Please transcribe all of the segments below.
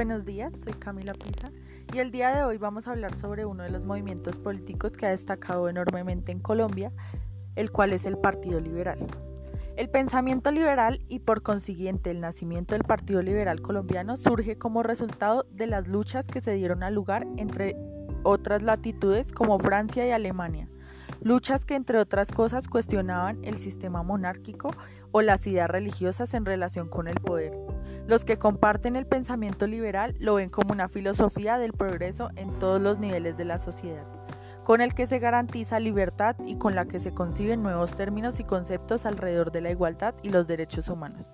Buenos días, soy Camila Pisa y el día de hoy vamos a hablar sobre uno de los movimientos políticos que ha destacado enormemente en Colombia, el cual es el Partido Liberal. El pensamiento liberal y por consiguiente el nacimiento del Partido Liberal colombiano surge como resultado de las luchas que se dieron al lugar entre otras latitudes como Francia y Alemania, luchas que entre otras cosas cuestionaban el sistema monárquico o las ideas religiosas en relación con el poder. Los que comparten el pensamiento liberal lo ven como una filosofía del progreso en todos los niveles de la sociedad, con el que se garantiza libertad y con la que se conciben nuevos términos y conceptos alrededor de la igualdad y los derechos humanos.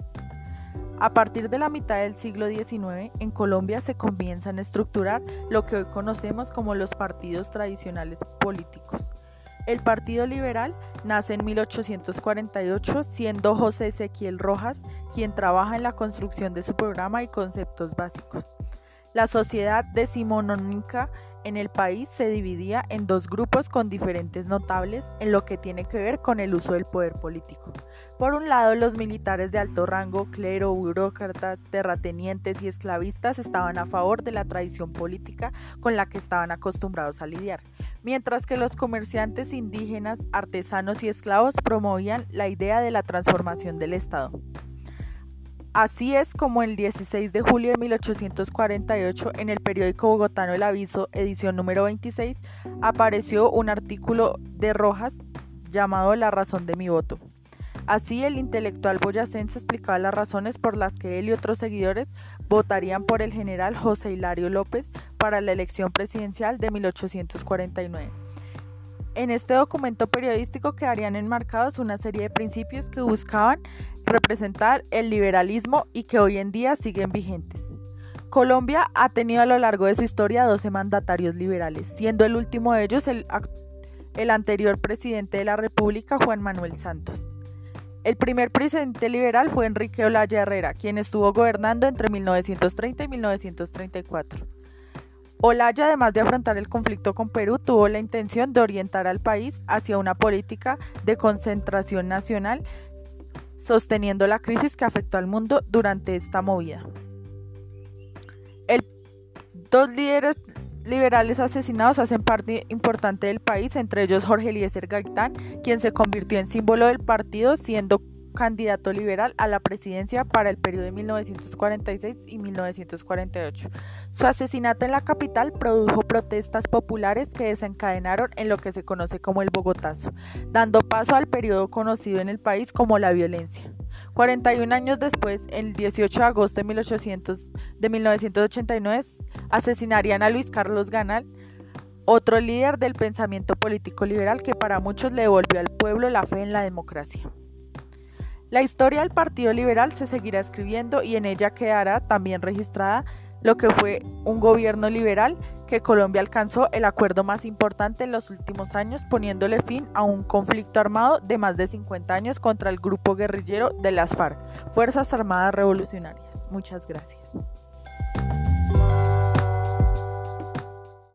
A partir de la mitad del siglo XIX, en Colombia se comienzan a estructurar lo que hoy conocemos como los partidos tradicionales políticos, el Partido Liberal nace en 1848, siendo José Ezequiel Rojas quien trabaja en la construcción de su programa y conceptos básicos. La sociedad decimonónica en el país se dividía en dos grupos con diferentes notables en lo que tiene que ver con el uso del poder político. Por un lado, los militares de alto rango, clero, burócratas, terratenientes y esclavistas estaban a favor de la tradición política con la que estaban acostumbrados a lidiar, mientras que los comerciantes indígenas, artesanos y esclavos promovían la idea de la transformación del Estado. Así es como el 16 de julio de 1848 en el periódico bogotano El Aviso, edición número 26, apareció un artículo de Rojas llamado La razón de mi voto. Así el intelectual boyacense explicaba las razones por las que él y otros seguidores votarían por el general José Hilario López para la elección presidencial de 1849. En este documento periodístico quedarían enmarcados una serie de principios que buscaban representar el liberalismo y que hoy en día siguen vigentes. Colombia ha tenido a lo largo de su historia 12 mandatarios liberales, siendo el último de ellos el, el anterior presidente de la República, Juan Manuel Santos. El primer presidente liberal fue Enrique Olaya Herrera, quien estuvo gobernando entre 1930 y 1934. Olaya, además de afrontar el conflicto con Perú, tuvo la intención de orientar al país hacia una política de concentración nacional sosteniendo la crisis que afectó al mundo durante esta movida. Dos líderes liberales asesinados hacen parte importante del país, entre ellos Jorge Eliezer Gaitán, quien se convirtió en símbolo del partido siendo candidato liberal a la presidencia para el periodo de 1946 y 1948. Su asesinato en la capital produjo protestas populares que desencadenaron en lo que se conoce como el Bogotazo, dando paso al periodo conocido en el país como la violencia. 41 años después, el 18 de agosto de, 1800, de 1989, asesinarían a Luis Carlos Ganal, otro líder del pensamiento político liberal que para muchos le devolvió al pueblo la fe en la democracia. La historia del Partido Liberal se seguirá escribiendo y en ella quedará también registrada lo que fue un gobierno liberal que Colombia alcanzó el acuerdo más importante en los últimos años poniéndole fin a un conflicto armado de más de 50 años contra el grupo guerrillero de las FARC, Fuerzas Armadas Revolucionarias. Muchas gracias.